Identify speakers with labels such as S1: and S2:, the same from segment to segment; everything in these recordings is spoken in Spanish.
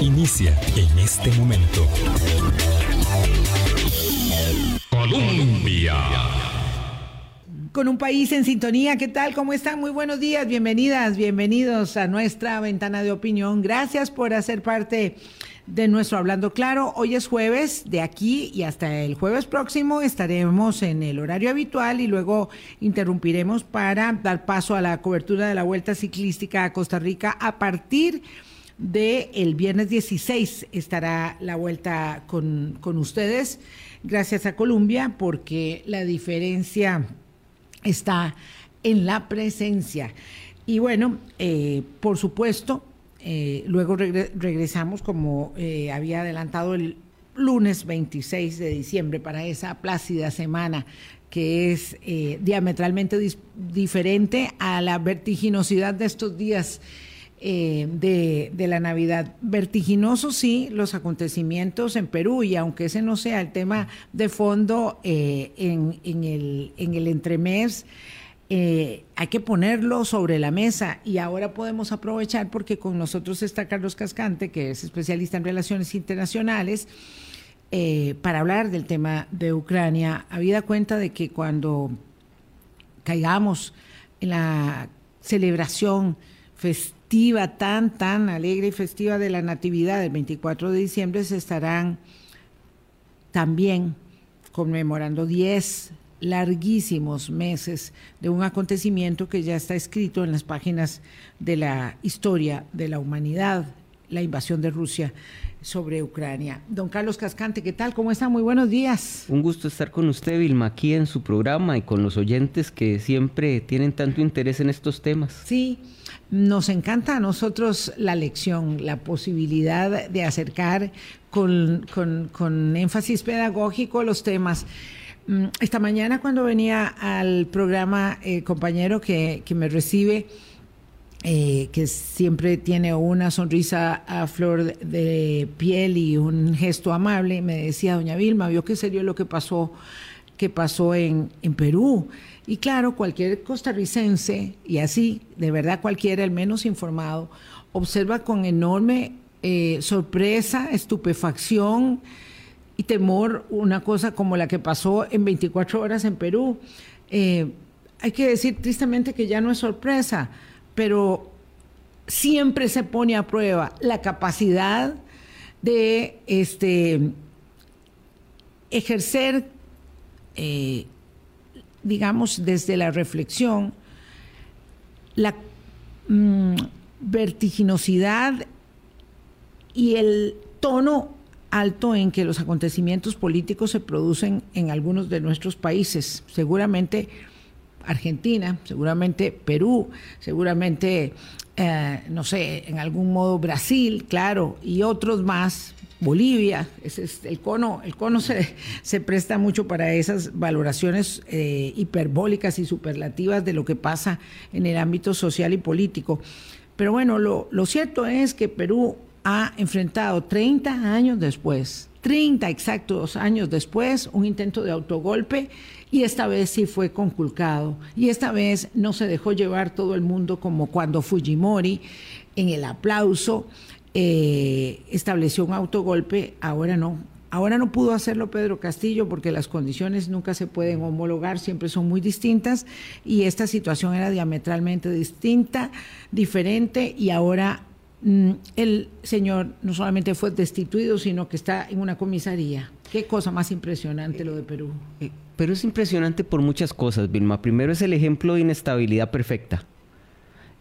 S1: Inicia en este momento. Colombia.
S2: Con un país en sintonía, ¿qué tal? ¿Cómo están? Muy buenos días, bienvenidas, bienvenidos a nuestra ventana de opinión. Gracias por hacer parte de nuestro Hablando Claro. Hoy es jueves, de aquí y hasta el jueves próximo estaremos en el horario habitual y luego interrumpiremos para dar paso a la cobertura de la Vuelta Ciclística a Costa Rica a partir de el viernes 16 estará la vuelta con, con ustedes, gracias a Colombia, porque la diferencia está en la presencia. Y bueno, eh, por supuesto, eh, luego regresamos, como eh, había adelantado el lunes 26 de diciembre, para esa plácida semana que es diametralmente diferente a la vertiginosidad de estos días de, la Navidad. Vertiginoso sí los acontecimientos en Perú y aunque ese no sea el tema de fondo en, el, en el entremés, eh, hay que ponerlo sobre la mesa y ahora podemos aprovechar porque con nosotros está Carlos Cascante, que es especialista en relaciones internacionales, eh, para hablar del tema de Ucrania. Habida cuenta de que cuando caigamos en la celebración festiva tan, tan alegre y festiva de la Natividad del 24 de diciembre, se estarán también conmemorando 10 larguísimos meses de un acontecimiento que ya está escrito en las páginas de la historia de la humanidad, la invasión de Rusia sobre Ucrania. Don Carlos Cascante, ¿qué tal? ¿Cómo está? Muy buenos días.
S3: Un gusto estar con usted, Vilma, aquí en su programa y con los oyentes que siempre tienen tanto interés en estos temas.
S2: Sí, nos encanta a nosotros la lección, la posibilidad de acercar con, con énfasis pedagógico los temas. Mm, esta mañana cuando venía al programa, el eh, compañero que, me recibe, eh, que siempre tiene una sonrisa a flor de piel y un gesto amable, me decía, doña Vilma, vio qué serio lo que pasó, que pasó en, en Perú. Y claro, cualquier costarricense, y así, de verdad cualquiera, el menos informado, observa con enorme eh, sorpresa, estupefacción, y temor una cosa como la que pasó en 24 horas en Perú. Eh, hay que decir tristemente que ya no es sorpresa, pero siempre se pone a prueba la capacidad de este, ejercer, eh, digamos, desde la reflexión, la mm, vertiginosidad y el tono alto en que los acontecimientos políticos se producen en algunos de nuestros países, seguramente Argentina, seguramente Perú, seguramente, eh, no sé, en algún modo Brasil, claro, y otros más, Bolivia, el cono, el cono se, se presta mucho para esas valoraciones eh, hiperbólicas y superlativas de lo que pasa en el ámbito social y político. Pero bueno, lo, lo cierto es que Perú ha enfrentado 30 años después, 30 exactos años después, un intento de autogolpe y esta vez sí fue conculcado. Y esta vez no se dejó llevar todo el mundo como cuando Fujimori en el aplauso eh, estableció un autogolpe, ahora no. Ahora no pudo hacerlo Pedro Castillo porque las condiciones nunca se pueden homologar, siempre son muy distintas y esta situación era diametralmente distinta, diferente y ahora el señor no solamente fue destituido, sino que está en una comisaría. Qué cosa más impresionante lo de Perú.
S3: Eh, pero es impresionante por muchas cosas, Vilma. Primero es el ejemplo de inestabilidad perfecta.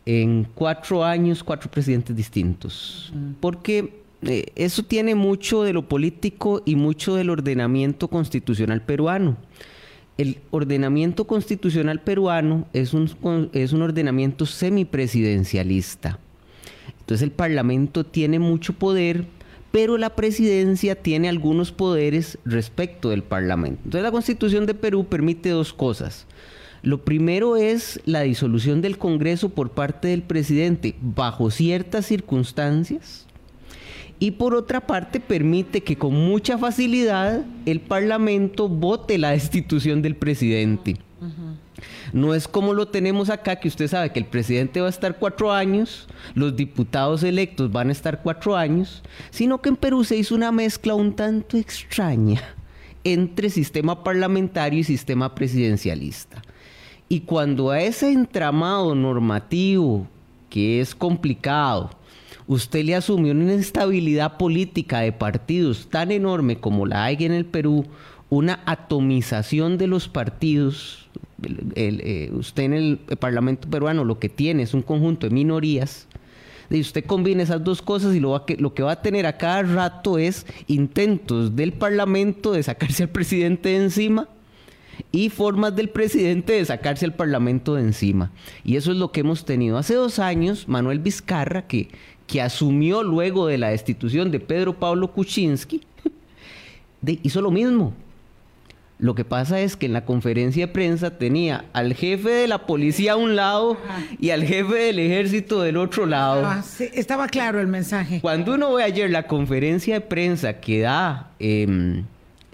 S3: En cuatro años, cuatro presidentes distintos. Porque eh, eso tiene mucho de lo político y mucho del ordenamiento constitucional peruano. El ordenamiento constitucional peruano es un, es un ordenamiento semipresidencialista entonces el Parlamento tiene mucho poder, pero la presidencia tiene algunos poderes respecto del Parlamento. Entonces la constitución de Perú permite dos cosas. Lo primero es la disolución del Congreso por parte del presidente bajo ciertas circunstancias. Y por otra parte permite que con mucha facilidad el Parlamento vote la destitución del presidente. No es como lo tenemos acá, que usted sabe que el presidente va a estar cuatro años, los diputados electos van a estar cuatro años, sino que en Perú se hizo una mezcla un tanto extraña entre sistema parlamentario y sistema presidencialista. Y cuando a ese entramado normativo, que es complicado, usted le asumió una inestabilidad política de partidos tan enorme como la hay en el Perú, una atomización de los partidos, eh, usted en el Parlamento peruano lo que tiene es un conjunto de minorías, y usted combina esas dos cosas y lo, que, lo que va a tener a cada rato es intentos del Parlamento de sacarse al presidente de encima y formas del presidente de sacarse al Parlamento de encima. Y eso es lo que hemos tenido. Hace dos años, Manuel Vizcarra, que, que asumió luego de la destitución de Pedro Pablo Kuczynski, hizo lo mismo. Lo que pasa es que en la conferencia de prensa tenía al jefe de la policía a un lado y al jefe del ejército del otro lado.
S2: Ah, estaba claro el mensaje.
S3: Cuando uno ve ayer la conferencia de prensa que da em,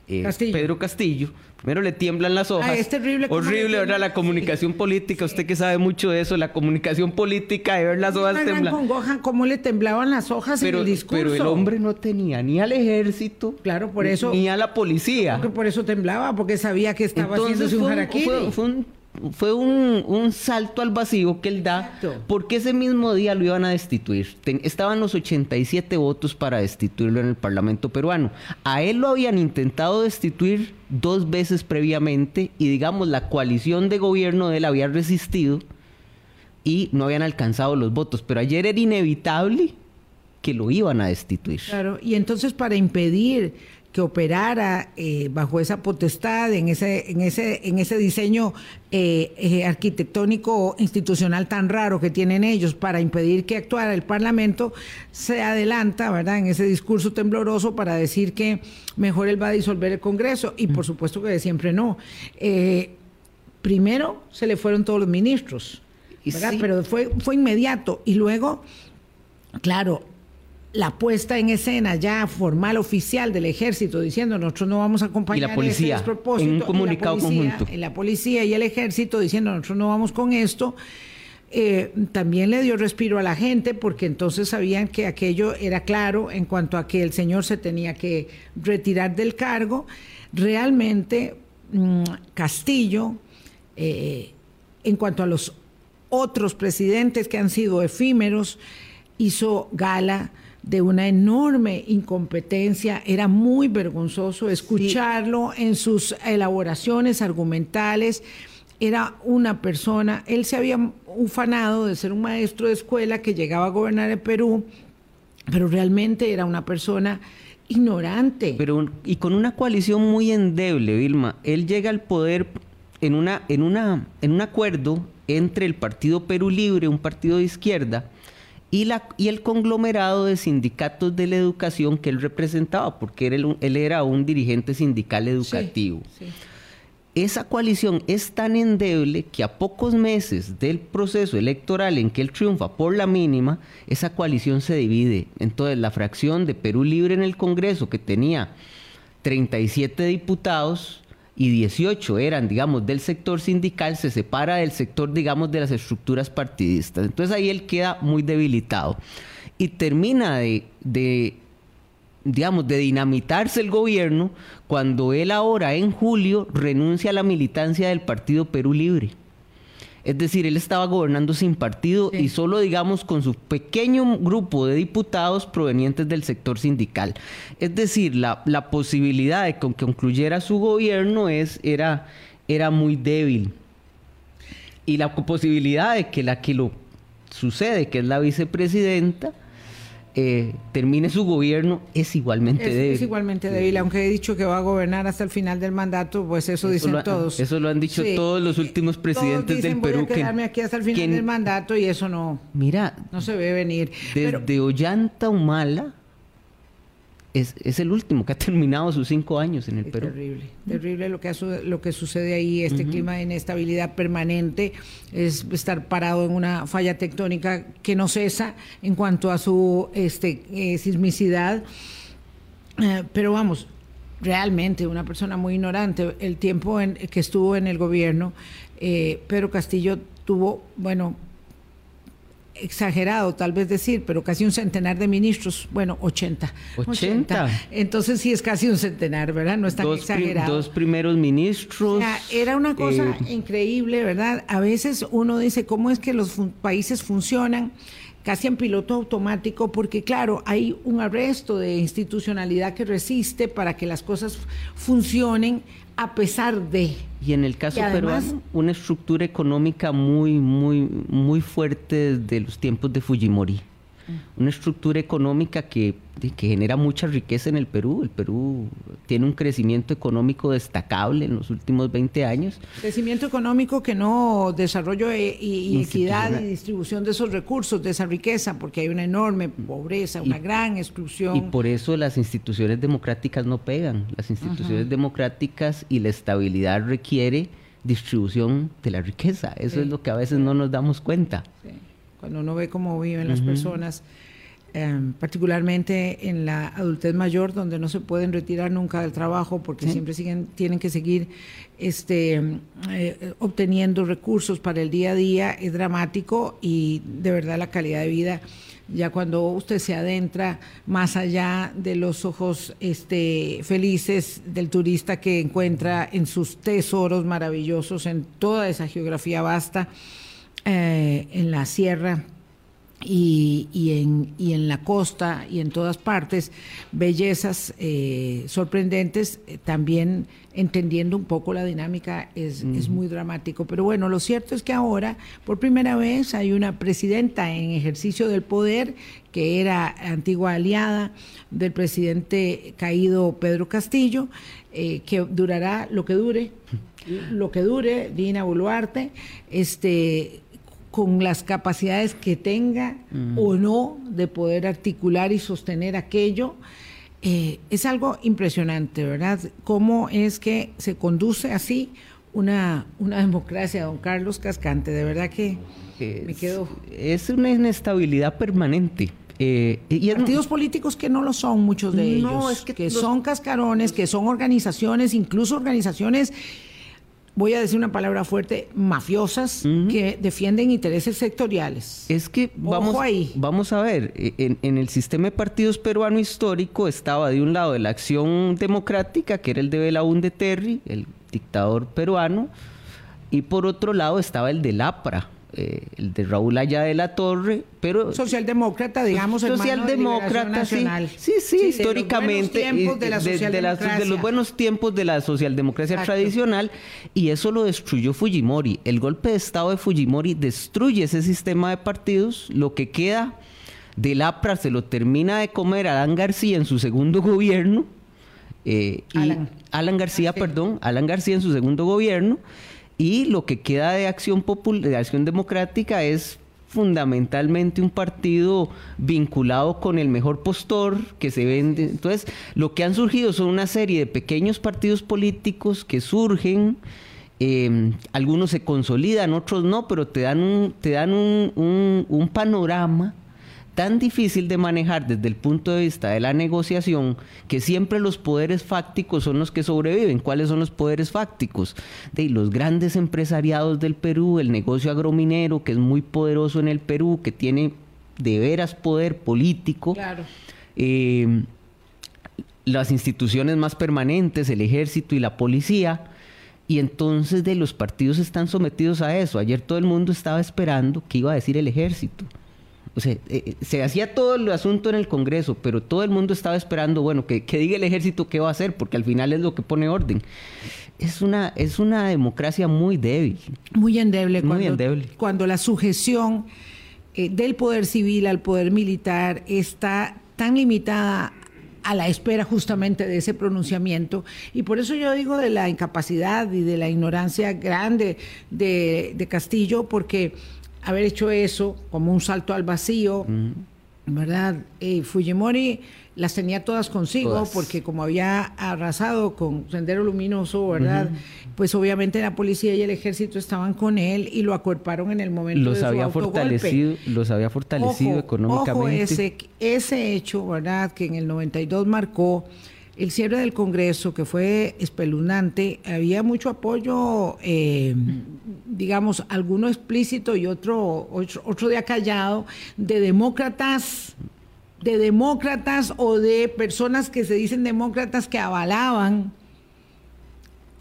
S3: eh, Pedro Castillo, Primero le tiemblan las hojas.
S2: es terrible.
S3: Horrible, ¿verdad? La comunicación política. Usted que sabe mucho de eso, la comunicación política de ver las hojas
S2: temblar. cómo le temblaban las hojas
S3: pero,
S2: en el discurso.
S3: Pero el hombre no tenía ni al ejército.
S2: Claro, por eso.
S3: Ni a la policía.
S2: Porque por eso temblaba, porque sabía que estaba haciendo un
S3: harakiri. fue un fue un, salto al vacío que él da, porque ese mismo día lo iban a destituir. estaban los 87 votos para destituirlo en el Parlamento peruano. A él lo habían intentado destituir dos veces previamente y digamos la coalición de gobierno de él había resistido y no habían alcanzado los votos. Pero ayer era inevitable que lo iban a destituir.
S2: Claro, y entonces para impedir que operara eh, bajo esa potestad, en ese, en ese, en ese diseño eh, eh, arquitectónico institucional tan raro que tienen ellos para impedir que actuara el Parlamento, se adelanta, ¿verdad?, en ese discurso tembloroso para decir que mejor él va a disolver el Congreso, y por supuesto que siempre no. primero se le fueron todos los ministros, ¿verdad? Pero fue, fue inmediato, y luego, claro, la puesta en escena ya formal oficial del ejército diciendo nosotros no vamos a acompañar
S3: y la policía en un comunicado conjunto.
S2: la policía y el ejército diciendo nosotros no vamos con esto eh, también le dio respiro a la gente porque entonces sabían que aquello era claro en cuanto a que el señor se tenía que retirar del cargo. Realmente mm, Castillo eh, en cuanto a los otros presidentes que han sido efímeros hizo gala de una enorme incompetencia. Era muy vergonzoso escucharlo en sus elaboraciones argumentales. Era una persona, él se había ufanado de ser un maestro de escuela que llegaba a gobernar el Perú, pero realmente era una persona ignorante.
S3: Pero y con una coalición muy endeble, Vilma. Él llega al poder en una en una en un acuerdo entre el Partido Perú Libre, un partido de izquierda, y, la, y el conglomerado de sindicatos de la educación que él representaba, porque él, él era un dirigente sindical educativo. Esa coalición es tan endeble que a pocos meses del proceso electoral en que él triunfa por la mínima, esa coalición se divide. Entonces la fracción de Perú Libre en el Congreso, que tenía 37 diputados, y 18 eran, digamos, del sector sindical, se separa del sector, digamos, de las estructuras partidistas. Entonces ahí él queda muy debilitado. Y termina de, de digamos, de dinamitarse el gobierno cuando él ahora, en julio, renuncia a la militancia del Partido Perú Libre. Es decir, él estaba gobernando sin partido y solo, digamos, con su pequeño grupo de diputados provenientes del sector sindical. Es decir, la, posibilidad de que concluyera su gobierno es, era, era muy débil. Y la posibilidad de que la que lo sucede, que es la vicepresidenta, eh, termine su gobierno es igualmente débil.
S2: Es igualmente débil, aunque he dicho que va a gobernar hasta el final del mandato, pues eso, dicen todos.
S3: Eso lo han dicho todos los últimos presidentes del Perú.
S2: Voy a quedarme aquí hasta el final del mandato y eso no,
S3: mira,
S2: no se ve venir.
S3: Desde Ollanta Humala es, el último que ha terminado sus cinco años en el Perú.
S2: Terrible, terrible lo que, lo que sucede ahí, este clima de inestabilidad permanente, es estar parado en una falla tectónica que no cesa en cuanto a su este, eh, sismicidad. Eh, pero vamos, realmente una persona muy ignorante. El tiempo en, que estuvo en el gobierno, eh, Pedro Castillo tuvo, bueno, exagerado tal vez decir, pero casi un centenar de ministros, bueno, 80.
S3: 80.
S2: Entonces sí es casi un centenar, ¿verdad? No es tan
S3: dos
S2: exagerado.
S3: dos primeros ministros.
S2: era una cosa eh, increíble, ¿verdad? A veces uno dice, ¿cómo es que los países funcionan? Casi en piloto automático, porque claro, hay un arresto de institucionalidad que resiste para que las cosas funcionen a pesar de.
S3: Y en el caso peruano, una estructura económica muy, muy, muy fuerte desde los tiempos de Fujimori una estructura económica que, que, genera mucha riqueza en el Perú. El Perú tiene un crecimiento económico destacable en los últimos 20 años.
S2: Crecimiento económico que no desarrollo e, y, equidad y distribución de esos recursos, de esa riqueza, porque hay una enorme pobreza, una gran exclusión.
S3: Y por eso las instituciones democráticas no pegan. Las instituciones democráticas y la estabilidad requiere distribución de la riqueza. Eso es lo que a veces no nos damos cuenta. Sí
S2: cuando uno ve cómo viven las personas, em, particularmente en la adultez mayor, donde no se pueden retirar nunca del trabajo porque siempre siguen, tienen que seguir este, eh, obteniendo recursos para el día a día, es dramático y de verdad la calidad de vida ya cuando usted se adentra más allá de los ojos este, felices del turista que encuentra en sus tesoros maravillosos en toda esa geografía vasta, eh, en la sierra y, en, y, en, la costa y en todas partes, bellezas eh, sorprendentes, eh, también entendiendo un poco la dinámica es, es, muy dramático. Pero bueno, lo cierto es que ahora, por primera vez, hay una presidenta en ejercicio del poder que era antigua aliada del presidente caído Pedro Castillo, que durará lo que dure, lo que dure, Dina Boluarte, este con las capacidades que tenga o no de poder articular y sostener aquello. Eh, es algo impresionante, ¿verdad? ¿Cómo es que se conduce así una, una democracia, don Carlos Cascante? De verdad que me quedo...
S3: Es una inestabilidad permanente.
S2: Eh, y Partidos políticos que no lo son, muchos de ellos, que, son cascarones, que son organizaciones, incluso organizaciones voy a decir una palabra fuerte, mafiosas que defienden intereses sectoriales.
S3: Es que vamos, vamos a ver, e, en, el sistema de partidos peruano histórico estaba de un lado la acción democrática, que era el de Belaúnde Terry, el dictador peruano, y por otro lado estaba el del APRA, eh, el de Raúl Allá de la Torre, pero...
S2: Socialdemócrata, digamos,
S3: Socialdemócrata, sí, sí, sí, históricamente, de los, de, los buenos tiempos de la socialdemocracia tradicional, y eso lo destruyó Fujimori. El golpe de Estado de Fujimori destruye ese sistema de partidos, lo que queda del APRA se lo termina de comer Alan García en su segundo gobierno, eh, Alan. Alan García, perdón, Alan García en su segundo gobierno, y lo que queda de Acción Popular, de Acción Democrática es fundamentalmente un partido vinculado con el mejor postor que se vende. Entonces, lo que han surgido son una serie de pequeños partidos políticos que surgen, em, algunos se consolidan, otros no, pero te dan un, te dan un, un panorama tan difícil de manejar desde el punto de vista de la negociación que siempre los poderes fácticos son los que sobreviven. ¿Cuáles son los poderes fácticos? De los grandes empresariados del Perú, el negocio agrominero que es muy poderoso en el Perú, que tiene de veras poder político. Eh, las instituciones más permanentes, el ejército y la policía. Y entonces de los partidos están sometidos a eso. Ayer todo el mundo estaba esperando qué iba a decir el ejército. O sea, eh, eh, se hacía todo el asunto en el Congreso, pero todo el mundo estaba esperando, bueno, que, diga el ejército qué va a hacer, porque al final es lo que pone orden. Es una, es una democracia muy débil.
S2: Muy endeble. Muy cuando, endeble. Cuando la sujeción eh, del poder civil al poder militar está tan limitada a la espera justamente de ese pronunciamiento. Y por eso yo digo de la incapacidad y de la ignorancia grande de, de Castillo, porque haber hecho eso como un salto al vacío, ¿verdad? Y Fujimori las tenía todas consigo porque como había arrasado con Sendero Luminoso, ¿verdad? Pues obviamente la policía y el ejército estaban con él y lo acuerparon en el momento
S3: los
S2: de
S3: había fortalecido, Los había fortalecido económicamente.
S2: Ojo ese, ese hecho, ¿verdad? Que en el 92 marcó el cierre del Congreso, que fue espeluznante, había mucho apoyo, eh, digamos, alguno explícito y otro, otro, otro de acallado, de demócratas de demócratas o de personas que se dicen demócratas que avalaban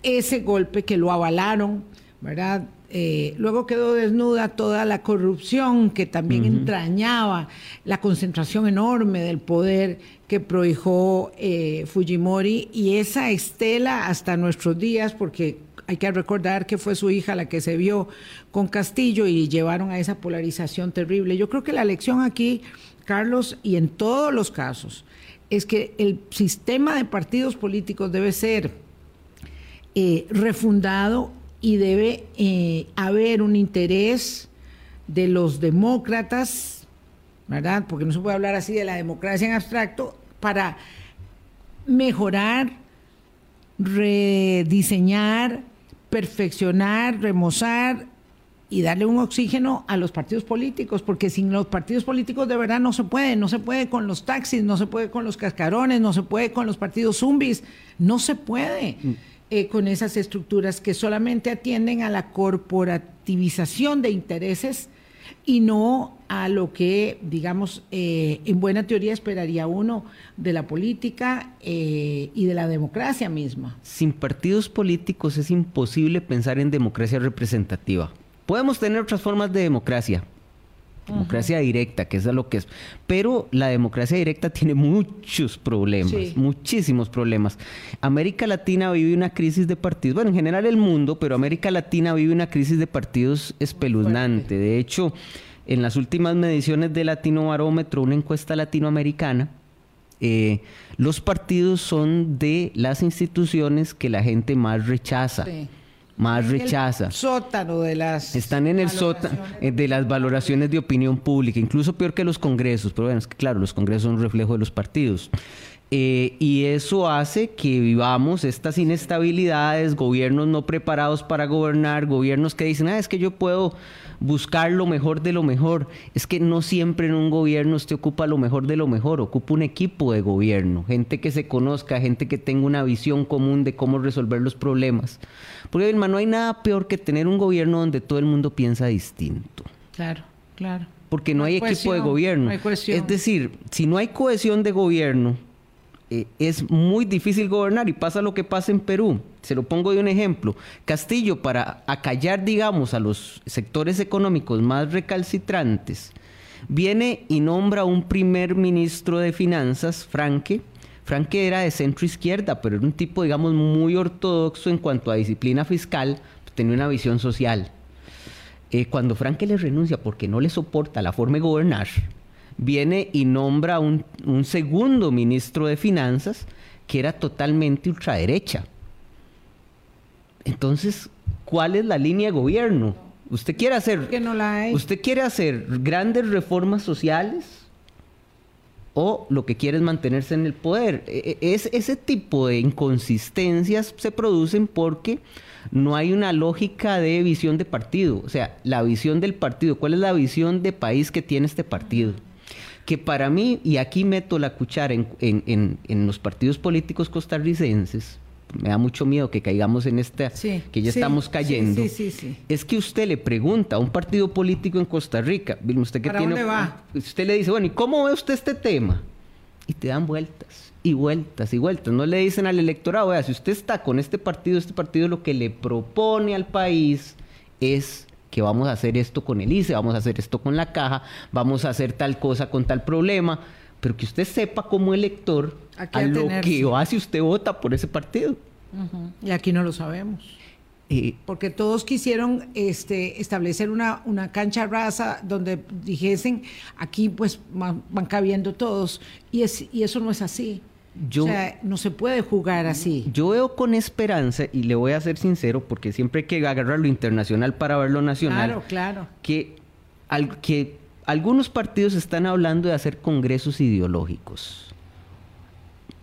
S2: ese golpe, que lo avalaron, ¿verdad? Eh, luego quedó desnuda toda la corrupción que también entrañaba la concentración enorme del poder que prohijó eh, Fujimori y esa estela hasta nuestros días, porque hay que recordar que fue su hija la que se vio con Castillo y llevaron a esa polarización terrible. Yo creo que la lección aquí, Carlos, y en todos los casos, es que el sistema de partidos políticos debe ser eh, refundado y debe eh, haber un interés de los demócratas, ¿verdad? Porque no se puede hablar así de la democracia en abstracto, para mejorar, rediseñar, perfeccionar, remozar y darle un oxígeno a los partidos políticos, porque sin los partidos políticos de verdad no se puede, no se puede con los taxis, no se puede con los cascarones, no se puede con los partidos zombies, no se puede. Mm. Eh, con esas estructuras que solamente atienden a la corporativización de intereses y no a lo que, digamos, eh, en buena teoría esperaría uno de la política eh, y de la democracia misma.
S3: Sin partidos políticos es imposible pensar en democracia representativa. Podemos tener otras formas de democracia, democracia directa, que es lo que es. Pero la democracia directa tiene muchos problemas, muchísimos problemas. América Latina vive una crisis de partidos, bueno, en general el mundo, pero América Latina vive una crisis de partidos espeluznante. De hecho, en las últimas mediciones de Latino Barómetro, una encuesta latinoamericana, eh, los partidos son de las instituciones que la gente más rechaza más rechaza.
S2: sótano de las.
S3: Están en el sótano eh, de las valoraciones de opinión pública, incluso peor que los congresos, pero bueno, es que claro, los congresos son un reflejo de los partidos. Eh, y eso hace que vivamos estas inestabilidades, gobiernos no preparados para gobernar, gobiernos que dicen, ah, es que yo puedo buscar lo mejor de lo mejor. Es que no siempre en un gobierno usted ocupa lo mejor de lo mejor, ocupa un equipo de gobierno, gente que se conozca, gente que tenga una visión común de cómo resolver los problemas. Porque, Vilma, no hay nada peor que tener un gobierno donde todo el mundo piensa distinto.
S2: Claro, claro.
S3: Porque no, hay, equipo de gobierno. es decir, si no hay cohesión de gobierno, eh, es muy difícil gobernar y pasa lo que pasa en Perú. Se lo pongo de un ejemplo. Castillo, para acallar, digamos, a los sectores económicos más recalcitrantes, viene y nombra un primer ministro de finanzas, Franque. Franque era de centro izquierda, pero era un tipo, digamos, muy ortodoxo en cuanto a disciplina fiscal, tenía una visión social. Eh, cuando Franque le renuncia porque no le soporta la forma de gobernar, viene y nombra un, un segundo ministro de Finanzas que era totalmente ultraderecha. Entonces, ¿cuál es la línea de gobierno? ¿Usted quiere hacer,
S2: no la
S3: ¿usted quiere hacer grandes reformas sociales o lo que quiere es mantenerse en el poder? E, e, es, ese tipo de inconsistencias se producen porque no hay una lógica de visión de partido. O sea, la visión del partido, ¿cuál es la visión de país que tiene este partido? Que para mí, y aquí meto la cuchara en, los partidos políticos costarricenses, me da mucho miedo que caigamos en esta, que ya estamos cayendo, es que usted le pregunta a un partido político en Costa Rica, usted que tiene, usted le dice, bueno, ¿y cómo ve usted este tema? Y te dan vueltas y vueltas y vueltas. No le dicen al electorado, vea, si usted está con este partido, este partido lo que le propone al país es que vamos a hacer esto con el ICE, vamos a hacer esto con la caja, vamos a hacer tal cosa con tal problema, pero que usted sepa como elector a, lo que si usted vota por ese partido.
S2: Y aquí no lo sabemos. Porque todos quisieron este, establecer una, una cancha rasa donde dijesen, aquí pues van, cabiendo todos, y, es, y eso no es así o sea, no se puede jugar así.
S3: Yo veo con esperanza, y le voy a ser sincero, porque siempre hay que agarrar lo internacional para ver lo nacional.
S2: Claro, claro.
S3: Que, al, que algunos partidos están hablando de hacer congresos ideológicos.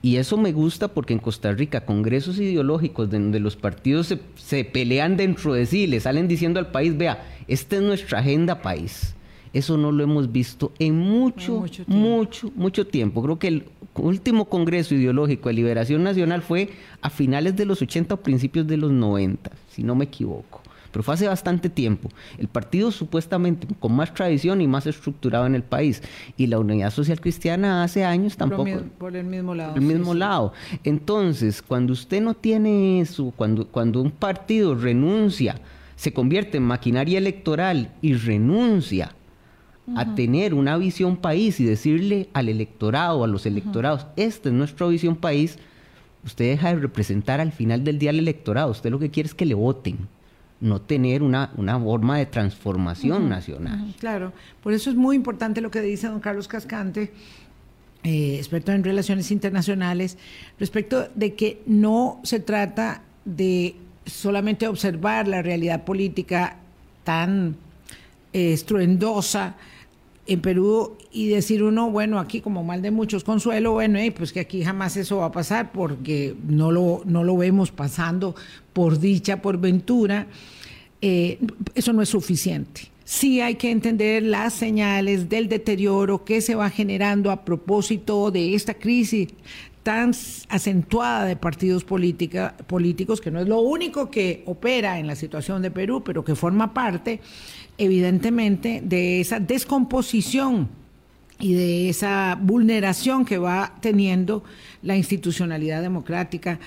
S3: Y eso me gusta porque en Costa Rica, congresos ideológicos donde los partidos se, se pelean dentro de sí, le salen diciendo al país, vea, esta es nuestra agenda país Eso no lo hemos visto en mucho, mucho tiempo. mucho, mucho tiempo. Creo que el último Congreso Ideológico de Liberación Nacional fue a finales de los 80 o principios de los 90, si no me equivoco pero fue hace bastante tiempo. El partido supuestamente con más tradición y más estructurado en el país. Y la Unidad Social Cristiana hace años tampoco.
S2: Por, el mismo lado.
S3: el mismo lado. Entonces, cuando usted no tiene eso, cuando, cuando un partido renuncia, se convierte en maquinaria electoral y renuncia a tener una visión país y decirle al electorado, a los electorados, esta es nuestra visión país, usted deja de representar al final del día al electorado. Usted lo que quiere es que le voten no tener una, una forma de transformación nacional.
S2: claro, por eso es muy importante lo que dice don Carlos Cascante, eh, experto en relaciones internacionales, respecto de que no se trata de solamente observar la realidad política tan eh, estruendosa en Perú y decir uno, bueno, aquí como mal de muchos consuelo, bueno, pues que aquí jamás eso va a pasar porque no lo, no lo vemos pasando por dicha, por ventura, eh, eso no es suficiente. Sí hay que entender las señales del deterioro que se va generando a propósito de esta crisis tan acentuada de partidos políticos, que no es lo único que opera en la situación de Perú, pero que forma parte evidentemente de esa descomposición y de esa vulneración que va teniendo la institucionalidad democrática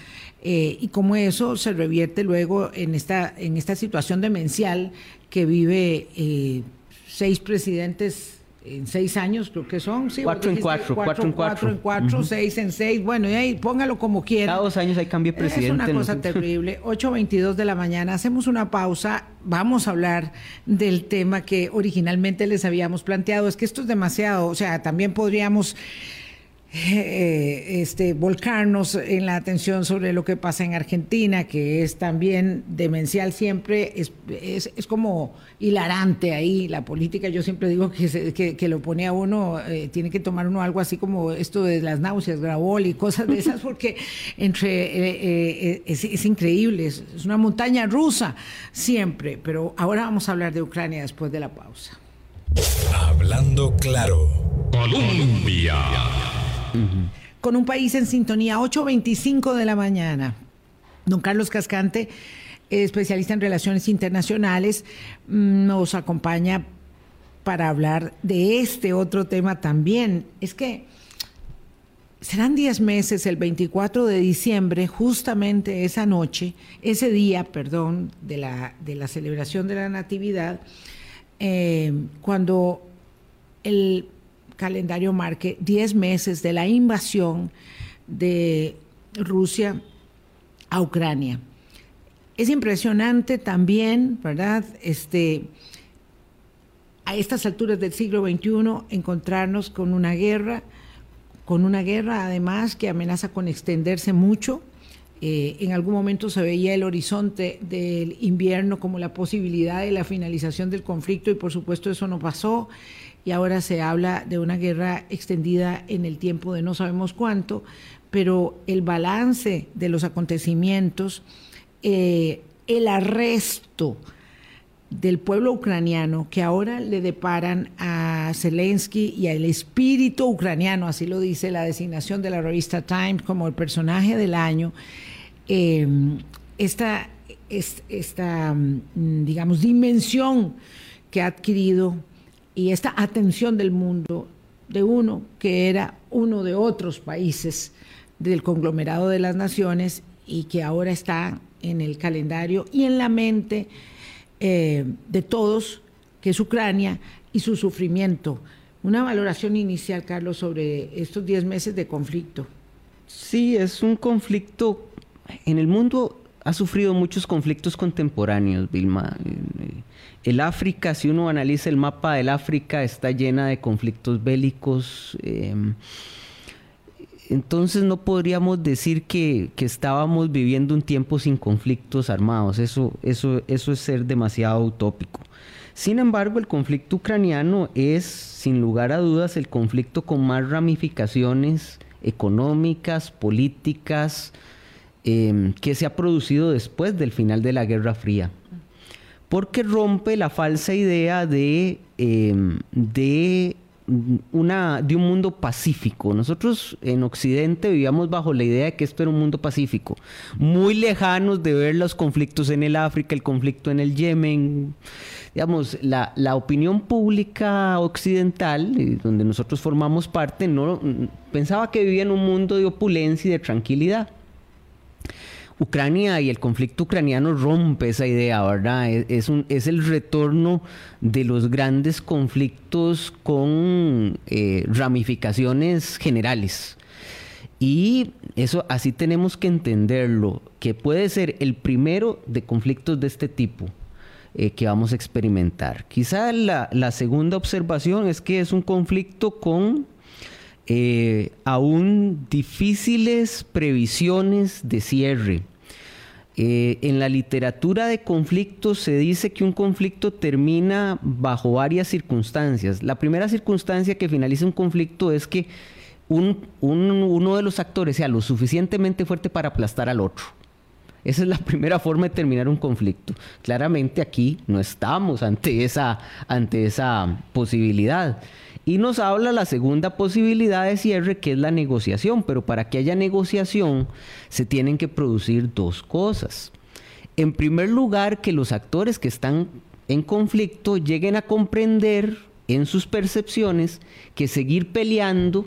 S2: eh, y cómo eso se revierte luego en esta, en esta situación demencial que vive eh, seis presidentes en seis años, creo que son.
S3: Sí, cuatro en cuatro, cuatro, en cuatro.
S2: Cuatro en cuatro, seis en seis. Bueno, y ahí póngalo como quiera.
S3: Cada dos años hay cambio de presidente.
S2: Es una cosa terrible. 8.22 de la mañana. Hacemos una pausa. Vamos a hablar del tema que originalmente les habíamos planteado. Es que esto es demasiado. O sea, también podríamos eh, este, volcarnos en la atención sobre lo que pasa en Argentina, que es también demencial siempre, es, es, como hilarante ahí la política. Yo siempre digo que, que, lo pone a uno, eh, tiene que tomar uno algo así como esto de las náuseas, grabol y cosas de esas, porque entre eh, es, es, increíble, es, una montaña rusa siempre. Pero ahora vamos a hablar de Ucrania después de la pausa.
S1: Hablando claro, Colombia.
S2: Con un país en sintonía, 8.25 de la mañana. Don Carlos Cascante, especialista en relaciones internacionales, mm, nos acompaña para hablar de este otro tema también. Es que serán 10 meses, el 24 de diciembre, justamente esa noche, ese día, perdón, de la, de la celebración de la Natividad, eh, cuando el calendario marque 10 meses de la invasión de Rusia a Ucrania. Es impresionante también, ¿verdad? Este, a estas alturas del siglo XXI encontrarnos con una guerra, con una guerra además que amenaza con extenderse mucho. Eh, en algún momento se veía el horizonte del invierno como la posibilidad de la finalización del conflicto y por supuesto eso no pasó. Y ahora se habla de una guerra extendida en el tiempo de no sabemos cuánto, pero el balance de los acontecimientos, eh, el arresto del pueblo ucraniano que ahora le deparan a Zelensky y al espíritu ucraniano, así lo dice la designación de la revista Times como el personaje del año, eh, esta, esta, mm, digamos, dimensión que ha adquirido y esta atención del mundo de uno que era uno de otros países del conglomerado de las naciones y que ahora está en el calendario y en la mente eh, de todos, que es Ucrania y su sufrimiento. Una valoración inicial, Carlos, sobre estos 10 meses de conflicto.
S3: Sí, es un conflicto. En el mundo ha sufrido muchos conflictos contemporáneos, Vilma. El África, si uno analiza el mapa del África, está llena de conflictos bélicos. Em, entonces no podríamos decir que, estábamos viviendo un tiempo sin conflictos armados. Eso, eso, eso es ser demasiado utópico. Sin embargo, el conflicto ucraniano es, sin lugar a dudas, el conflicto con más ramificaciones económicas, políticas, em, que se ha producido después del final de la Guerra Fría porque rompe la falsa idea de em, de una, de un mundo pacífico. Nosotros en Occidente vivíamos bajo la idea de que esto era un mundo pacífico, muy lejanos de ver los conflictos en el África, el conflicto en el Yemen. Digamos, la, la opinión pública occidental, eh, donde nosotros formamos parte, no pensaba que vivía en un mundo de opulencia y de tranquilidad. Ucrania y el conflicto ucraniano rompe esa idea, ¿verdad? Es, un, es el retorno de los grandes conflictos con eh, ramificaciones generales. Y eso así tenemos que entenderlo, que puede ser el primero de conflictos de este tipo eh, que vamos a experimentar. Quizá la, segunda observación es que es un conflicto con eh, aún difíciles previsiones de cierre. Eh, en la literatura de conflictos se dice que un conflicto termina bajo varias circunstancias. La primera circunstancia que finaliza un conflicto es que uno de los actores sea lo suficientemente fuerte para aplastar al otro. Esa es la primera forma de terminar un conflicto. Claramente aquí no estamos ante esa, ante esa posibilidad. Y nos habla la segunda posibilidad de cierre, que es la negociación. Pero para que haya negociación se tienen que producir dos cosas. En primer lugar, que los actores que están en conflicto lleguen a comprender en sus percepciones que seguir peleando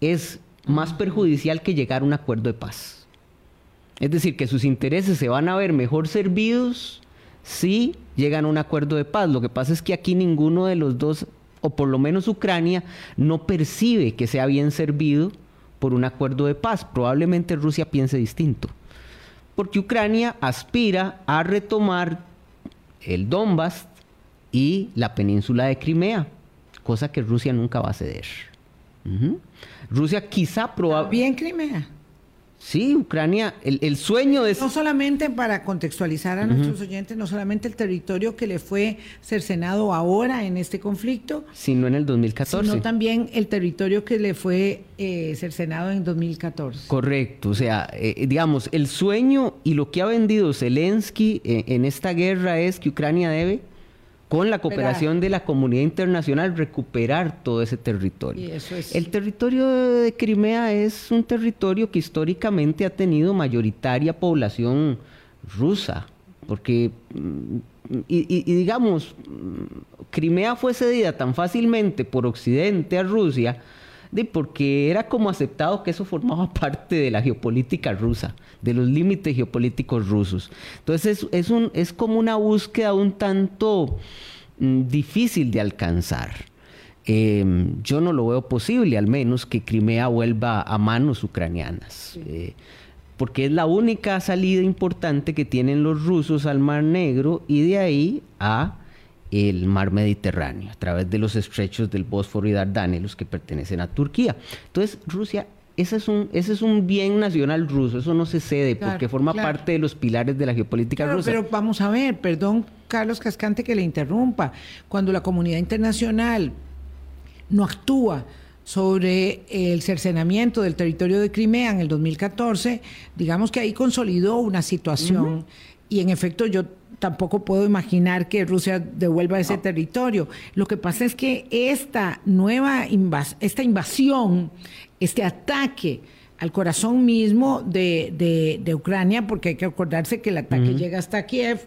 S3: es más perjudicial que llegar a un acuerdo de paz. Es decir, que sus intereses se van a ver mejor servidos si llegan a un acuerdo de paz. Lo que pasa es que aquí ninguno de los dos o por lo menos Ucrania, no percibe que sea bien servido por un acuerdo de paz. Probablemente Rusia piense distinto. Porque Ucrania aspira a retomar el Donbass y la península de Crimea, cosa que Rusia nunca va a ceder. Rusia quizá probablemente...
S2: Bien Crimea.
S3: Sí, Ucrania, el, sueño de...
S2: No solamente para contextualizar a nuestros oyentes, no solamente el territorio que le fue cercenado ahora en este conflicto,
S3: sino en el 2014.
S2: Sino también el territorio que le fue eh, cercenado en 2014.
S3: Correcto, o sea, eh, digamos, el sueño y lo que ha vendido Zelensky eh, en esta guerra es que Ucrania debe con la cooperación de la comunidad internacional, recuperar todo ese territorio. El territorio de Crimea es un territorio que históricamente ha tenido mayoritaria población rusa, porque, mm, y, digamos, mm, Crimea fue cedida tan fácilmente por Occidente a Rusia, de porque era como aceptado que eso formaba parte de la geopolítica rusa, de los límites geopolíticos rusos. Entonces es, un, es como una búsqueda un tanto mm, difícil de alcanzar. Em, yo no lo veo posible, al menos que Crimea vuelva a manos ucranianas. Eh, porque es la única salida importante que tienen los rusos al Mar Negro y de ahí a el mar Mediterráneo, a través de los estrechos del Bósforo y Dardanelos que pertenecen a Turquía. Entonces, Rusia, ese es un, ese es un bien nacional ruso, eso no se cede porque forma parte de los pilares de la geopolítica rusa.
S2: Pero vamos a ver, perdón, Carlos Cascante, que le interrumpa. Cuando la comunidad internacional no actúa sobre el cercenamiento del territorio de Crimea en el 2014, digamos que ahí consolidó una situación. Y en efecto, yo tampoco puedo imaginar que Rusia devuelva ese territorio. Lo que pasa es que esta nueva esta invasión, este ataque al corazón mismo de, Ucrania, porque hay que acordarse que el ataque llega hasta Kiev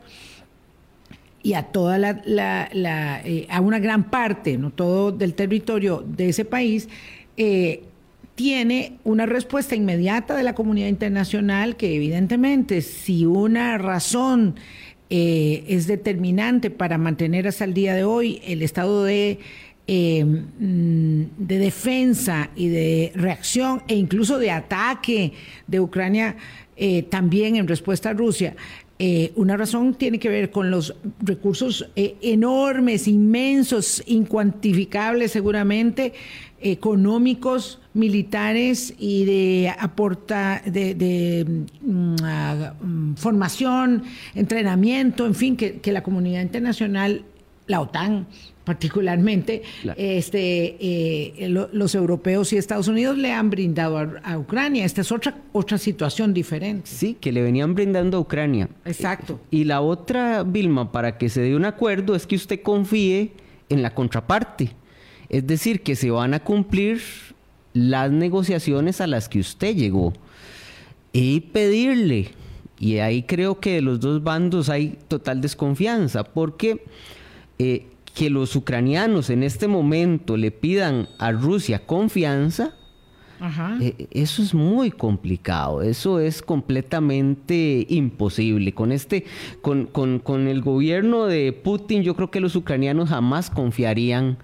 S2: y a toda la, eh, a una gran parte, no todo del territorio de ese país, eh, tiene una respuesta inmediata de la comunidad internacional que evidentemente si una razón eh, es determinante para mantener hasta el día de hoy el estado de, eh, mm, de defensa y de reacción e incluso de ataque de Ucrania eh, también en respuesta a Rusia. una razón tiene que ver con los recursos enormes, inmensos, incuantificables seguramente, económicos, militares y de aporta de, mm, ah, mm, formación, entrenamiento, en fin, que, la comunidad internacional, la OTAN particularmente, este, eh, los europeos y Estados Unidos le han brindado a, Ucrania. Esta es otra, otra situación diferente.
S3: Sí, que le venían brindando a Ucrania.
S2: Exacto.
S3: Y la otra, Vilma, para que se dé un acuerdo es que usted confíe en la contraparte. Es decir, que se van a cumplir las negociaciones a las que usted llegó y pedirle, y ahí creo que de los dos bandos hay total desconfianza, porque eh, que los ucranianos en este momento le pidan a Rusia confianza, eh, eso es muy complicado, eso es completamente imposible. Con este, con, con, con, el gobierno de Putin, yo creo que los ucranianos jamás confiarían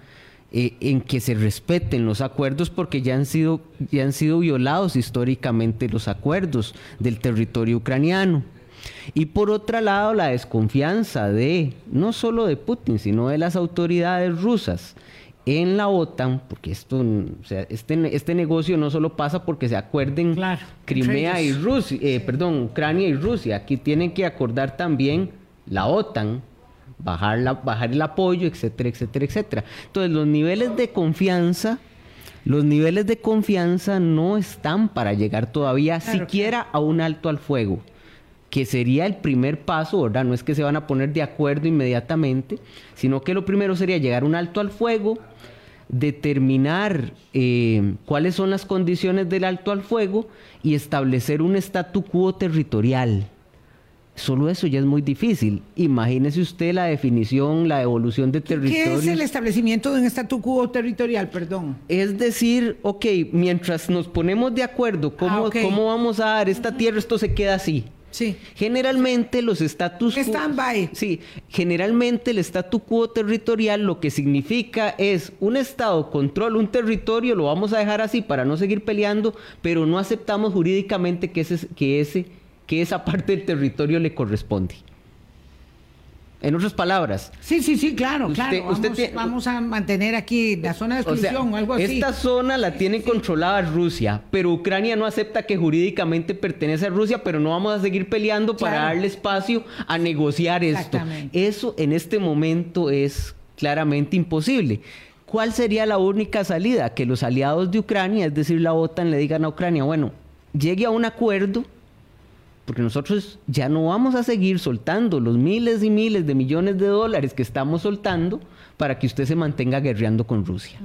S3: eh, en que se respeten los acuerdos porque ya han sido, ya han sido violados históricamente los acuerdos del territorio ucraniano. Y por otro lado, la desconfianza de, no solo de Putin, sino de las autoridades rusas en la OTAN, porque esto, o sea, este, este negocio no solo pasa porque se acuerden Crimea y Rusia, eh, perdón, Ucrania y Rusia, aquí tienen que acordar también la OTAN, bajar, la, bajar el apoyo, etcétera, etcétera, etcétera. Entonces, los niveles de confianza, los niveles de confianza no están para llegar todavía siquiera a un alto al fuego que sería el primer paso, ¿verdad? No es que se van a poner de acuerdo inmediatamente, sino que lo primero sería llegar a un alto al fuego, determinar eh, cuáles son las condiciones del alto al fuego y establecer un statu quo territorial. Solo eso ya es muy difícil. Imagínese usted la definición, la evolución de territorios.
S2: ¿Qué es el establecimiento de un statu quo territorial, perdón?
S3: Es decir, ok, mientras nos ponemos de acuerdo cómo, ah, cómo vamos a dar esta tierra, esto se queda así.
S2: Sí.
S3: Generalmente los estatus
S2: Stand-by.
S3: Sí, generalmente el statu quo territorial lo que significa es un estado controla un territorio, lo vamos a dejar así para no seguir peleando, pero no aceptamos jurídicamente que ese que ese que esa parte del territorio le corresponde. En otras palabras.
S2: Sí, sí, sí, claro, claro. vamos, a mantener aquí la zona de exclusión o, algo así.
S3: Esta zona la tiene controlada Rusia, pero Ucrania no acepta que jurídicamente pertenece a Rusia, pero no vamos a seguir peleando para darle espacio a negociar esto. Eso en este momento es claramente imposible. ¿Cuál sería la única salida? Que los aliados de Ucrania, es decir, la OTAN, le digan a Ucrania, bueno, llegue a un acuerdo porque nosotros ya no vamos a seguir soltando los miles y miles de millones de dólares que estamos soltando para que usted se mantenga guerreando con Rusia.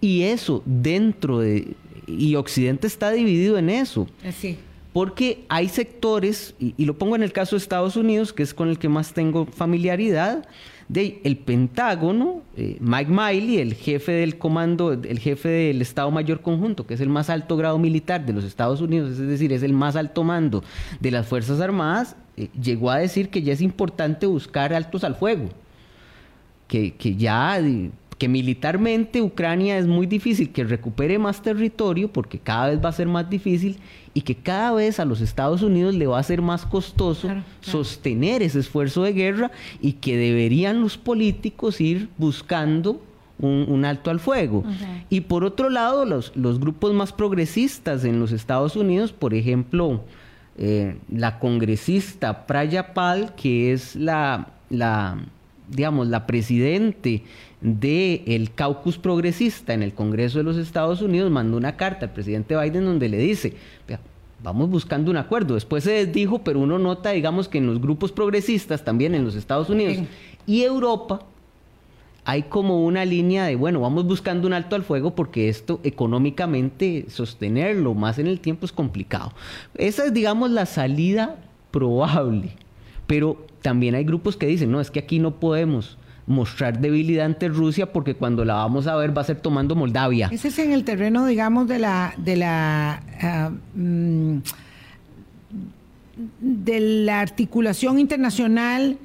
S3: Y eso dentro de... Y Occidente está dividido en eso.
S2: Así.
S3: Porque hay sectores, y, lo pongo en el caso de Estados Unidos, que es con el que más tengo familiaridad, de el Pentágono, eh, Mike Miley, el jefe del comando, el jefe del Estado Mayor Conjunto, que es el más alto grado militar de los Estados Unidos, es decir, es el más alto mando de las Fuerzas Armadas, eh, llegó a decir que ya es importante buscar altos al fuego, que, que ya que militarmente Ucrania es muy difícil que recupere más territorio porque cada vez va a ser más difícil y que cada vez a los Estados Unidos le va a ser más costoso sostener ese esfuerzo de guerra y que deberían los políticos ir buscando un, alto al fuego. Y por otro lado, los, los, grupos más progresistas en los Estados Unidos, por ejemplo, eh, la congresista Praya Pal, que es la, la digamos, la presidente del caucus progresista en el Congreso de los Estados Unidos mandó una carta al presidente Biden donde le dice, vamos buscando un acuerdo. Después se dijo, pero uno nota, digamos, que en los grupos progresistas, también en los Estados Unidos y Europa, hay como una línea de, bueno, vamos buscando un alto al fuego porque esto económicamente sostenerlo más en el tiempo es complicado. Esa es, digamos, la salida probable. Pero también hay grupos que dicen, no, es que aquí no podemos mostrar debilidad ante Rusia porque cuando la vamos a ver va a ser tomando Moldavia.
S2: Ese es en el terreno, digamos, de la de la ah, mm, de la articulación internacional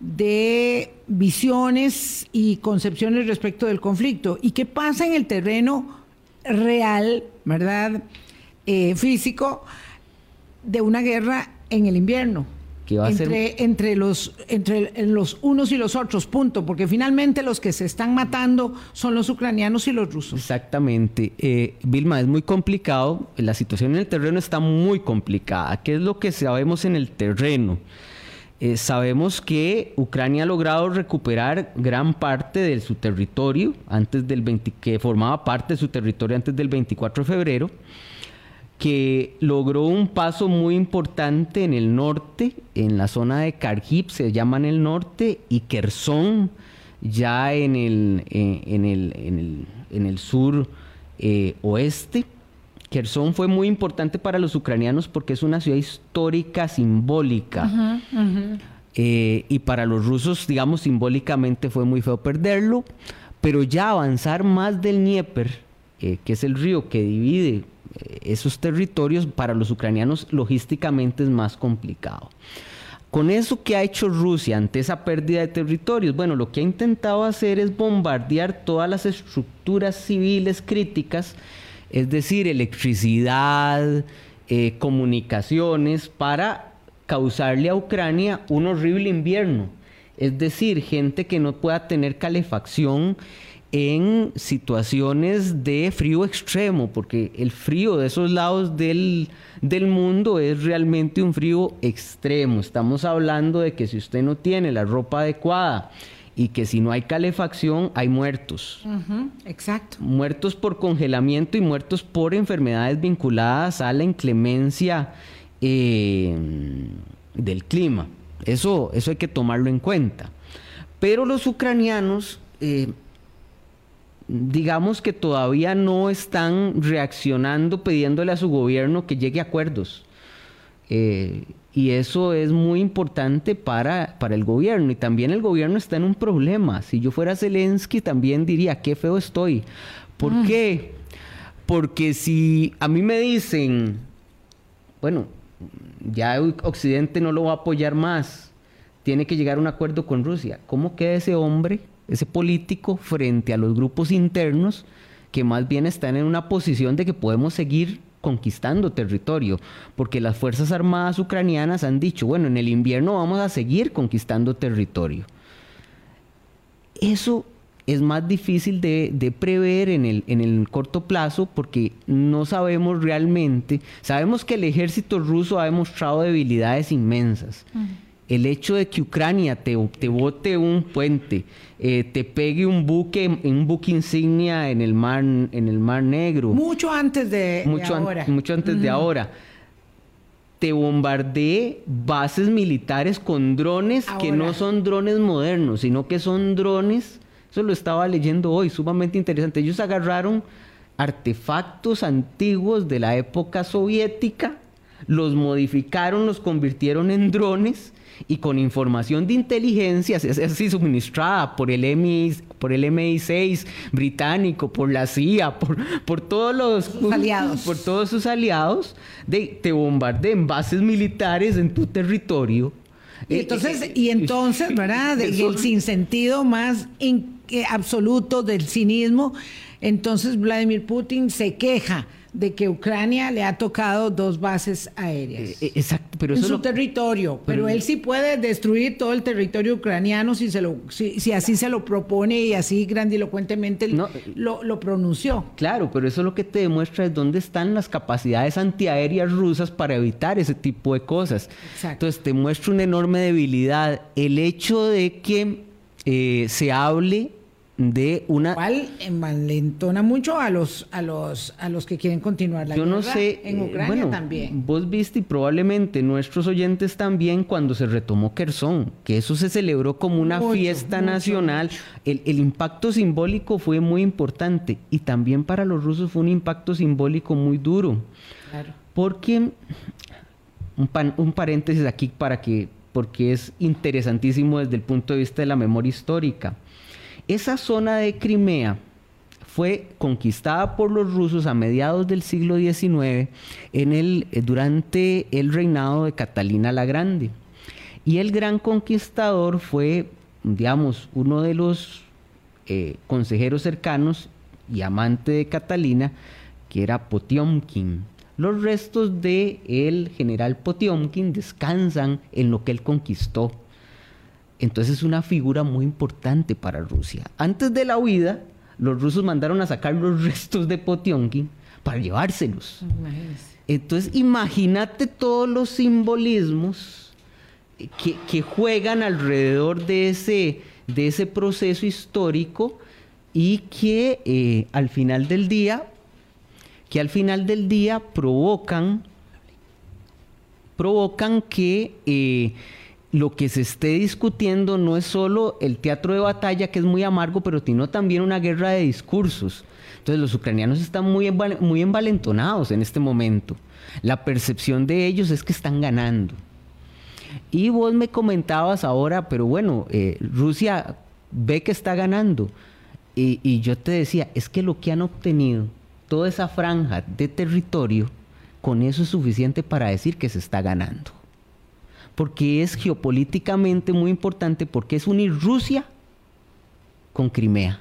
S2: de visiones y concepciones respecto del conflicto. ¿Y qué pasa en el terreno real, verdad, eh, físico, de una guerra en el invierno? Entre, entre, los, entre los unos y los otros, punto, porque finalmente los que se están matando son los ucranianos y los rusos.
S3: Exactamente. Eh, Vilma, es muy complicado, la situación en el terreno está muy complicada. ¿Qué es lo que sabemos en el terreno? Eh, sabemos que Ucrania ha logrado recuperar gran parte de su territorio antes del 20, que formaba parte de su territorio antes del 24 de febrero que logró un paso muy importante en el norte, en la zona de Kharkiv, se llama en el norte, y Kherson, ya en el, eh, en el, en el, en el sur eh, oeste. Kherson fue muy importante para los ucranianos porque es una ciudad histórica, simbólica. Eh, y para los rusos, digamos, simbólicamente fue muy feo perderlo. Pero ya avanzar más del Dnieper, que es el río que divide esos territorios, para los ucranianos logísticamente es más complicado. Con eso que ha hecho Rusia ante esa pérdida de territorios, bueno, lo que ha intentado hacer es bombardear todas las estructuras civiles críticas, es decir, electricidad, eh, comunicaciones, para causarle a Ucrania un horrible invierno. Es decir, gente que no pueda tener calefacción en situaciones de frío extremo, porque el frío de esos lados del, mundo es realmente un frío extremo. Estamos hablando de que si usted no tiene la ropa adecuada y que si no hay calefacción, hay muertos.
S2: exacto.
S3: Muertos por congelamiento y muertos por enfermedades vinculadas a la inclemencia eh, del clima. Eso, eso hay que tomarlo en cuenta. Pero los ucranianos eh, digamos que todavía no están reaccionando pidiéndole a su gobierno que llegue a acuerdos. Eh, y eso es muy importante para, para el gobierno. Y también el gobierno está en un problema. Si yo fuera Zelensky, también diría, qué feo estoy. ¿Por mm. qué? Porque si a mí me dicen, bueno, ya Occidente no lo va a apoyar más, tiene que llegar a un acuerdo con Rusia, ¿cómo queda ese hombre? Ese político frente a los grupos internos que más bien están en una posición de que podemos seguir conquistando territorio, porque las Fuerzas Armadas ucranianas han dicho, bueno, en el invierno vamos a seguir conquistando territorio. Eso es más difícil de, prever en el, en el, corto plazo porque no sabemos realmente, sabemos que el ejército ruso ha demostrado debilidades inmensas el hecho de que Ucrania te, te bote un puente, eh, te pegue un buque, un buque insignia en el mar, en el mar Negro.
S2: Mucho antes de,
S3: mucho
S2: ahora.
S3: mucho antes de ahora. Te bombardee bases militares con drones que no son drones modernos, sino que son drones. Eso lo estaba leyendo hoy, sumamente interesante. Ellos agarraron artefactos antiguos de la época soviética, los modificaron, los convirtieron en drones y con información de inteligencia, así suministrada por el, MI, por el MI6 británico, por la CIA, por, por todos los
S2: aliados.
S3: Por todos sus aliados, de, te bombardean bases militares en tu territorio.
S2: Y entonces, y entonces ¿verdad? el sinsentido más absoluto del cinismo, entonces Vladimir Putin se queja de que Ucrania le ha tocado dos bases aéreas.
S3: Eh, eh, exacto, pero
S2: en su territorio, pero, él sí puede destruir todo el territorio ucraniano si se lo si, así se lo propone y así grandilocuentemente lo, lo, pronunció.
S3: Claro, pero eso lo que te demuestra es dónde están las capacidades antiaéreas rusas para evitar ese tipo de cosas. Entonces te muestra una enorme debilidad. El hecho de que eh, se hable de una
S2: cual envalentona mucho a los a los a los que quieren continuar la
S3: Yo no sé,
S2: en eh, Ucrania también.
S3: Vos viste y probablemente nuestros oyentes también cuando se retomó Kherson, que eso se celebró como una fiesta nacional. El, el, impacto simbólico fue muy importante y también para los rusos fue un impacto simbólico muy duro. Claro. Porque un, un paréntesis aquí para que porque es interesantísimo desde el punto de vista de la memoria histórica. Esa zona de Crimea fue conquistada por los rusos a mediados del siglo XIX en el, eh, durante el reinado de Catalina la Grande. Y el gran conquistador fue, digamos, uno de los eh, consejeros cercanos y amante de Catalina, que era Potiomkin. Los restos de el general Potiomkin descansan en lo que él conquistó entonces es una figura muy importante para Rusia. Antes de la huida, los rusos mandaron a sacar los restos de Potionkin para llevárselos. Entonces imagínate todos los simbolismos que, juegan alrededor de ese, de ese proceso histórico y que eh, al final del día, que al final del día provocan, provocan que eh, lo que se esté discutiendo no es solo el teatro de batalla, que es muy amargo, pero sino también una guerra de discursos. Entonces los ucranianos están muy, muy envalentonados en este momento. La percepción de ellos es que están ganando. Y vos me comentabas ahora, pero bueno, eh, Rusia ve que está ganando. Y, y yo te decía, es que lo que han obtenido, toda esa franja de territorio, con eso es suficiente para decir que se está ganando porque es geopolíticamente muy importante, porque es unir Rusia con Crimea.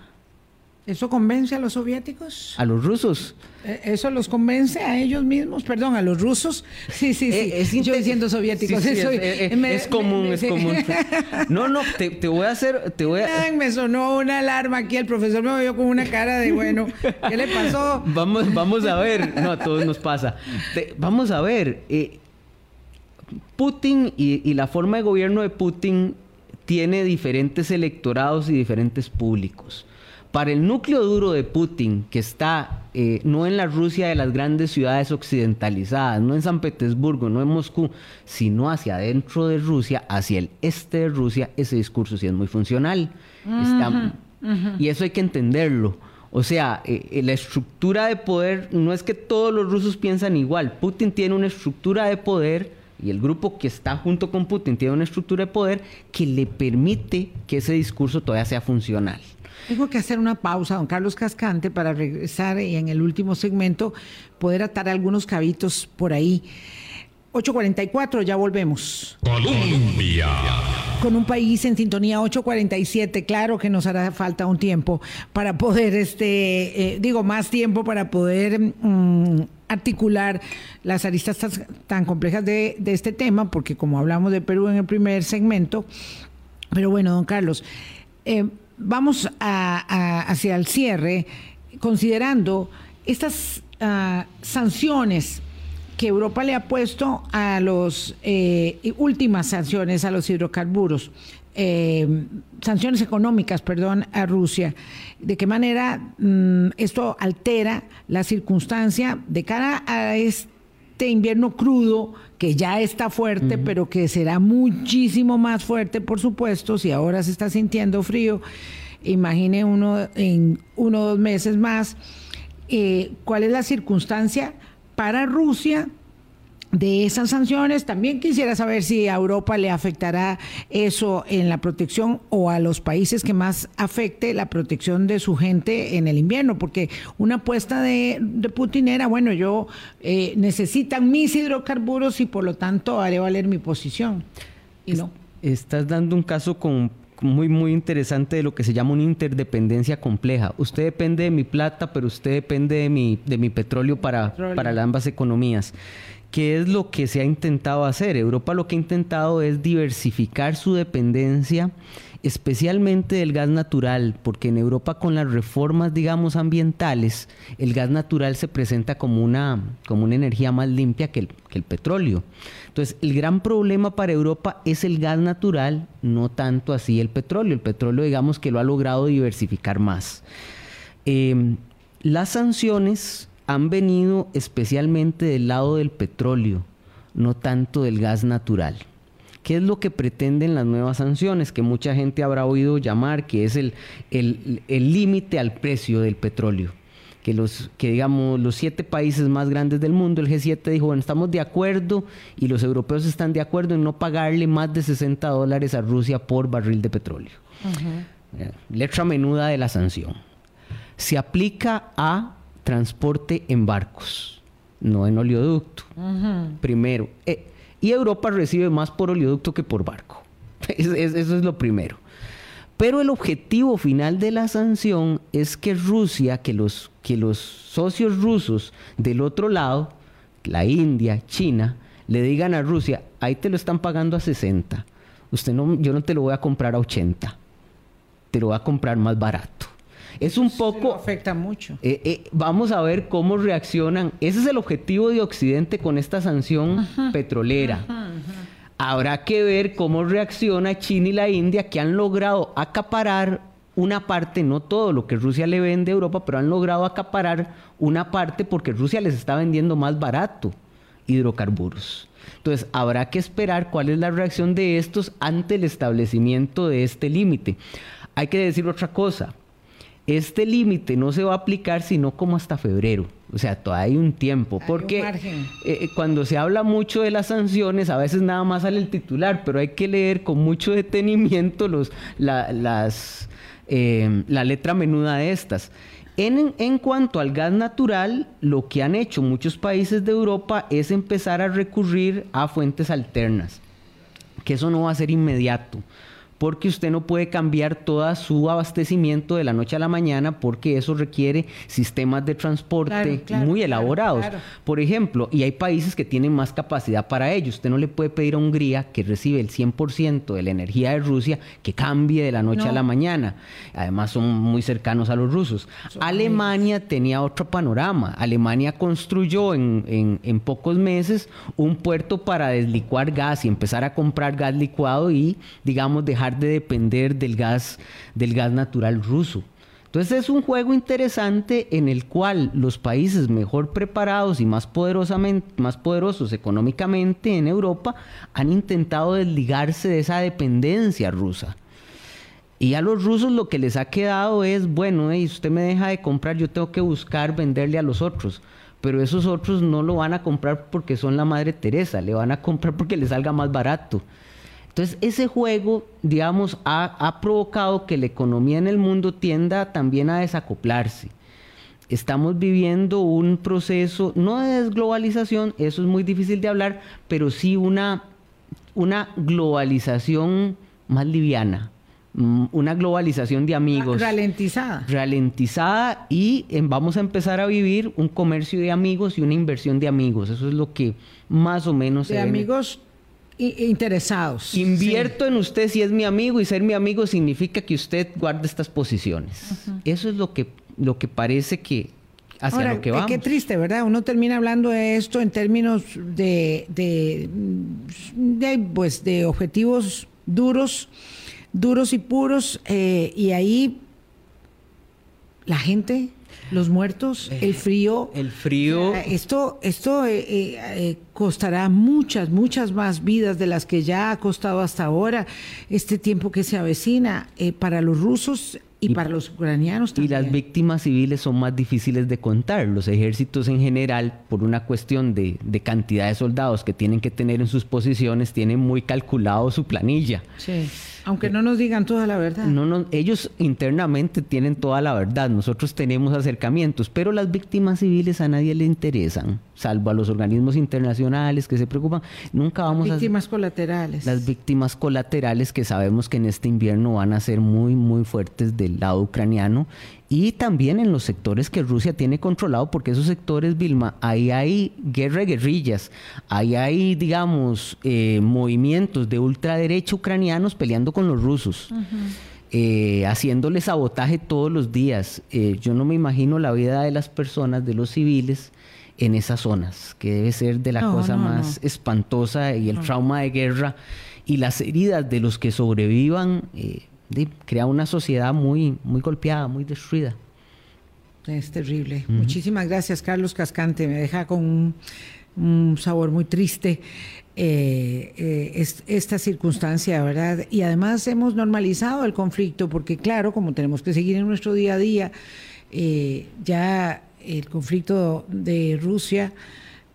S2: ¿Eso convence a los soviéticos?
S3: A los rusos.
S2: Eh, ¿Eso los convence a ellos mismos? Perdón, a los rusos. Sí, sí, sí. Eh, es Yo diciendo soviéticos.
S3: es, común, es común. No, no, te, voy a hacer... Te voy a...
S2: Me sonó una alarma aquí. El profesor me vio con una cara de, bueno, ¿qué le pasó?
S3: Vamos, vamos a ver. No, a todos nos pasa. vamos a ver. Eh, Putin y, la forma de gobierno de Putin tiene diferentes electorados y diferentes públicos. Para el núcleo duro de Putin, que está eh, no en la Rusia de las grandes ciudades occidentalizadas, no en San Petersburgo, no en Moscú, sino hacia adentro de Rusia, hacia el este de Rusia, ese discurso sí es muy funcional. Y eso hay que entenderlo. O sea, eh, eh, la estructura de poder no es que todos los rusos piensan igual. Putin tiene una estructura de poder y el grupo que está junto con Putin tiene una estructura de poder que le permite que ese discurso todavía sea funcional.
S2: Tengo que hacer una pausa, don Carlos Cascante, para regresar y en el último segmento poder atar algunos cabitos por ahí. 8.44, ya volvemos. Colombia. Con un país en sintonía 8.47, claro que nos hará falta un tiempo para poder, este, eh, digo, más tiempo para poder mm, articular las aristas tan, complejas de, este tema, porque como hablamos de Perú en el primer segmento, pero bueno, don Carlos, eh, vamos hacia el cierre considerando estas ah, sanciones que Europa le ha puesto a los eh, últimas sanciones a los hidrocarburos, eh, sanciones económicas, perdón, a Rusia. ¿De qué manera mm, esto altera la circunstancia de cara a este invierno crudo que ya está fuerte, pero que será muchísimo más fuerte, por supuesto, si ahora se está sintiendo frío? Imagine uno en uno o dos meses más. Eh, ¿Cuál es la circunstancia? Para Rusia de esas sanciones. También quisiera saber si a Europa le afectará eso en la protección o a los países que más afecte la protección de su gente en el invierno, porque una apuesta de, Putin era, bueno, yo eh, necesitan mis hidrocarburos y por lo tanto haré valer mi posición. Y no.
S3: Estás dando un caso con muy, muy interesante de lo que se llama una interdependencia compleja. Usted depende de mi plata, pero usted depende de mi, de mi petróleo para, para ambas economías. ¿Qué es lo que se ha intentado hacer? Europa lo que ha intentado es diversificar su dependencia especialmente del gas natural, porque en Europa con las reformas, digamos, ambientales, el gas natural se presenta como una, como una energía más limpia que el, petróleo. Entonces, el gran problema para Europa es el gas natural, no tanto así el petróleo. El petróleo, digamos, que lo ha logrado diversificar más. Em, las sanciones han venido especialmente del lado del petróleo, no tanto del gas natural. ¿Qué es lo que pretenden las nuevas sanciones? Que mucha gente habrá oído llamar que es el límite al precio del petróleo. Que los, que digamos, los siete países más grandes del mundo, el G7 dijo, bueno, estamos de acuerdo y los europeos están de acuerdo en no pagarle más de 60 dólares a Rusia por barril de petróleo. Eh, letra menuda de la sanción. Se aplica a transporte en barcos, no en oleoducto. Primero. Eh, y Europa recibe más por oleoducto que por barco. eso es lo primero. Pero el objetivo final de la sanción es que Rusia, que los, que los socios rusos del otro lado, la India, China, le digan a Rusia, ahí te lo están pagando a 60. Usted no, yo no te lo voy a comprar a 80. Te lo voy a comprar más barato. Es un poco...
S2: afecta mucho.
S3: Eh, eh, vamos a ver cómo reaccionan. Ese es el objetivo de Occidente con esta sanción petrolera. Habrá que ver cómo reacciona China y la India que han logrado acaparar una parte, no todo lo que Rusia le vende a Europa, pero han logrado acaparar una parte porque Rusia les está vendiendo más barato hidrocarburos. Entonces, habrá que esperar cuál es la reacción de estos ante el establecimiento de este límite. Hay que decir otra cosa. Este límite no se va a aplicar sino como hasta febrero. O sea, todavía hay un tiempo. porque eh, eh, cuando se habla mucho de las sanciones, a veces nada más sale el titular, pero hay que leer con mucho detenimiento los, la, las, eh, la letra menuda de estas. En, en, cuanto al gas natural, lo que han hecho muchos países de Europa es empezar a recurrir a fuentes alternas, que eso no va a ser inmediato porque usted no puede cambiar todo su abastecimiento de la noche a la mañana porque eso requiere sistemas de transporte muy elaborados. Por ejemplo, y hay países que tienen más capacidad para ello. Usted no le puede pedir a Hungría que recibe el 100% de la energía de Rusia que cambie de la noche a la mañana. Además son muy cercanos a los rusos. Alemania tenía otro panorama. Alemania construyó en, en pocos meses un puerto para deslicuar gas y empezar a comprar gas licuado y, digamos, dejar de depender del gas, del gas natural ruso. Entonces es un juego interesante en el cual los países mejor preparados y más, poderosamente, más poderosos económicamente en Europa han intentado desligarse de esa dependencia rusa. Y a los rusos lo que les ha quedado es, bueno, si usted me deja de comprar, yo tengo que buscar venderle a los otros. Pero esos otros no lo van a comprar porque son la Madre Teresa, le van a comprar porque les salga más barato. Entonces, ese juego, digamos, ha, provocado que la economía en el mundo tienda también a desacoplarse. Estamos viviendo un proceso, no de desglobalización, eso es muy difícil de hablar, pero sí una, una globalización más liviana, mm, una globalización de amigos.
S2: Ralentizada.
S3: Ralentizada y vamos a empezar a vivir un comercio de amigos y una inversión de amigos. Eso es lo que más o menos...
S2: De amigos interesados.
S3: Invierto en usted si es mi amigo y ser mi amigo significa que usted guarde estas posiciones. Eso es lo que, lo que parece que hacia lo que vamos.
S2: Qué triste, ¿verdad? Uno termina hablando de esto en términos de, de, pues, de objetivos duros, duros y puros, eh, y ahí la gente los muertos, eh, el frío.
S3: El frío.
S2: esto esto eh, eh, costará muchas, muchas más vidas de las que ya ha costado hasta ahora este tiempo que se avecina. para los rusos y, para los ucranianos también.
S3: Y las víctimas civiles son más difíciles de contar. Los ejércitos en general, por una cuestión de, de, cantidad de soldados que tienen que tener en sus posiciones, tienen muy calculado su planilla.
S2: Sí. Aunque no nos digan toda la verdad.
S3: No, no, ellos internamente tienen toda la verdad. Nosotros tenemos acercamientos, pero las víctimas civiles a nadie le interesan, salvo a los organismos internacionales que se preocupan. Nunca vamos
S2: a... Víctimas colaterales.
S3: Las víctimas colaterales que sabemos que en este invierno van a ser muy, muy fuertes del lado ucraniano y también en los sectores que Rusia tiene controlado, porque esos sectores, Vilma, ahí hay guerra de guerrillas, ahí hay, digamos, eh, movimientos de ultraderecha ucranianos peleando con los rusos. Eh, haciéndole sabotaje todos los días. Eh, yo no me imagino la vida de las personas, de los civiles, en esas zonas, que debe ser de la cosa más espantosa y el trauma de guerra y las heridas de los que sobrevivan crea una sociedad muy, muy golpeada, muy destruida.
S2: Es terrible. Muchísimas gracias, Carlos Cascante. Me deja con un, sabor muy triste eh, eh, esta circunstancia, ¿verdad? Y además hemos normalizado el conflicto porque, claro, como tenemos que seguir en nuestro día a día, eh, ya el conflicto de Rusia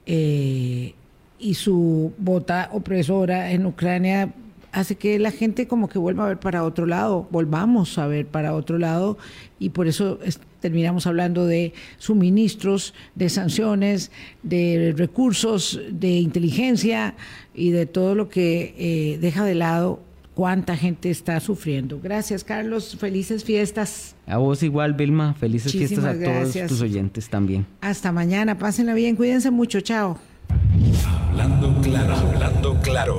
S2: y su bota opresora en Ucrania hace que la gente como que vuelva a ver para otro lado, volvamos a ver para otro lado y por eso terminamos hablando de suministros, de sanciones, de recursos, de inteligencia y de todo lo que eh, deja de lado cuánta gente está sufriendo. Gracias, Carlos. Felices fiestas.
S3: A vos igual, Vilma. Felices fiestas a todos tus oyentes también.
S2: Hasta mañana. Pásenla bien. Cuídense mucho. Chao.
S1: Hablando claro, hablando claro.